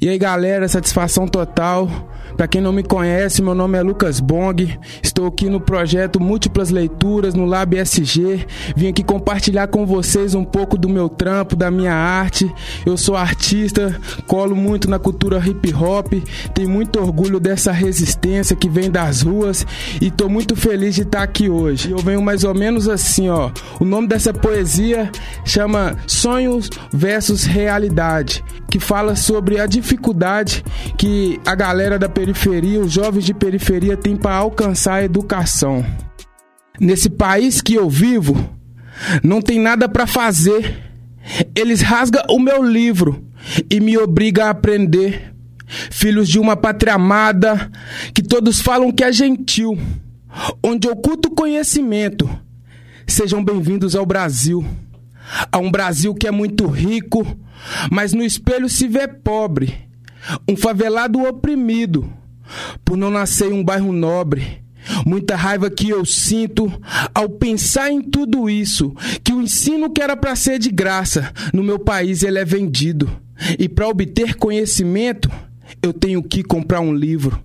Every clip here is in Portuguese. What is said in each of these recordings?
E aí galera, satisfação total. Para quem não me conhece, meu nome é Lucas Bong. Estou aqui no projeto Múltiplas Leituras no Lab SG. Vim aqui compartilhar com vocês um pouco do meu trampo, da minha arte. Eu sou artista, colo muito na cultura hip hop, tenho muito orgulho dessa resistência que vem das ruas e tô muito feliz de estar aqui hoje. Eu venho mais ou menos assim, ó. O nome dessa poesia chama Sonhos versus Realidade, que fala sobre a dificuldade que a galera da periferia, os jovens de periferia têm para alcançar a educação. Nesse país que eu vivo, não tem nada para fazer. Eles rasgam o meu livro e me obrigam a aprender. Filhos de uma pátria amada, que todos falam que é gentil, onde oculta o conhecimento. Sejam bem-vindos ao Brasil. A um Brasil que é muito rico, mas no espelho se vê pobre um favelado oprimido por não nascer em um bairro nobre. Muita raiva que eu sinto ao pensar em tudo isso, que o ensino que era para ser de graça, no meu país ele é vendido. E para obter conhecimento, eu tenho que comprar um livro.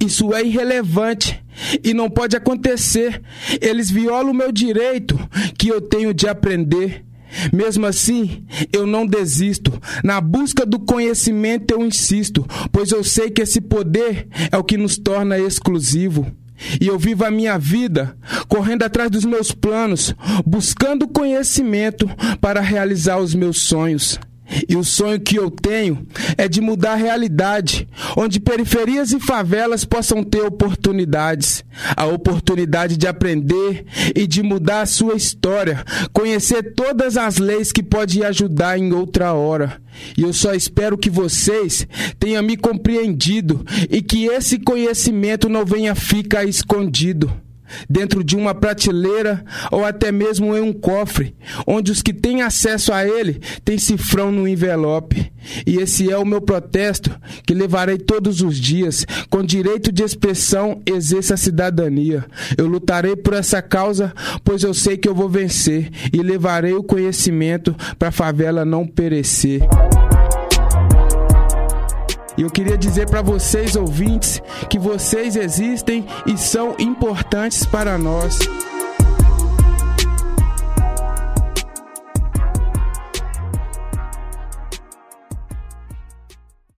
Isso é irrelevante e não pode acontecer. Eles violam o meu direito que eu tenho de aprender. Mesmo assim, eu não desisto. Na busca do conhecimento eu insisto, pois eu sei que esse poder é o que nos torna exclusivo. E eu vivo a minha vida correndo atrás dos meus planos, buscando conhecimento para realizar os meus sonhos. E o sonho que eu tenho é de mudar a realidade, onde periferias e favelas possam ter oportunidades, a oportunidade de aprender e de mudar a sua história, conhecer todas as leis que podem ajudar em outra hora. E eu só espero que vocês tenham me compreendido e que esse conhecimento não venha ficar escondido dentro de uma prateleira ou até mesmo em um cofre, onde os que têm acesso a ele têm cifrão no envelope. E esse é o meu protesto que levarei todos os dias, com direito de expressão, exerça a cidadania. Eu lutarei por essa causa, pois eu sei que eu vou vencer e levarei o conhecimento para a favela não perecer. E eu queria dizer para vocês, ouvintes, que vocês existem e são importantes para nós.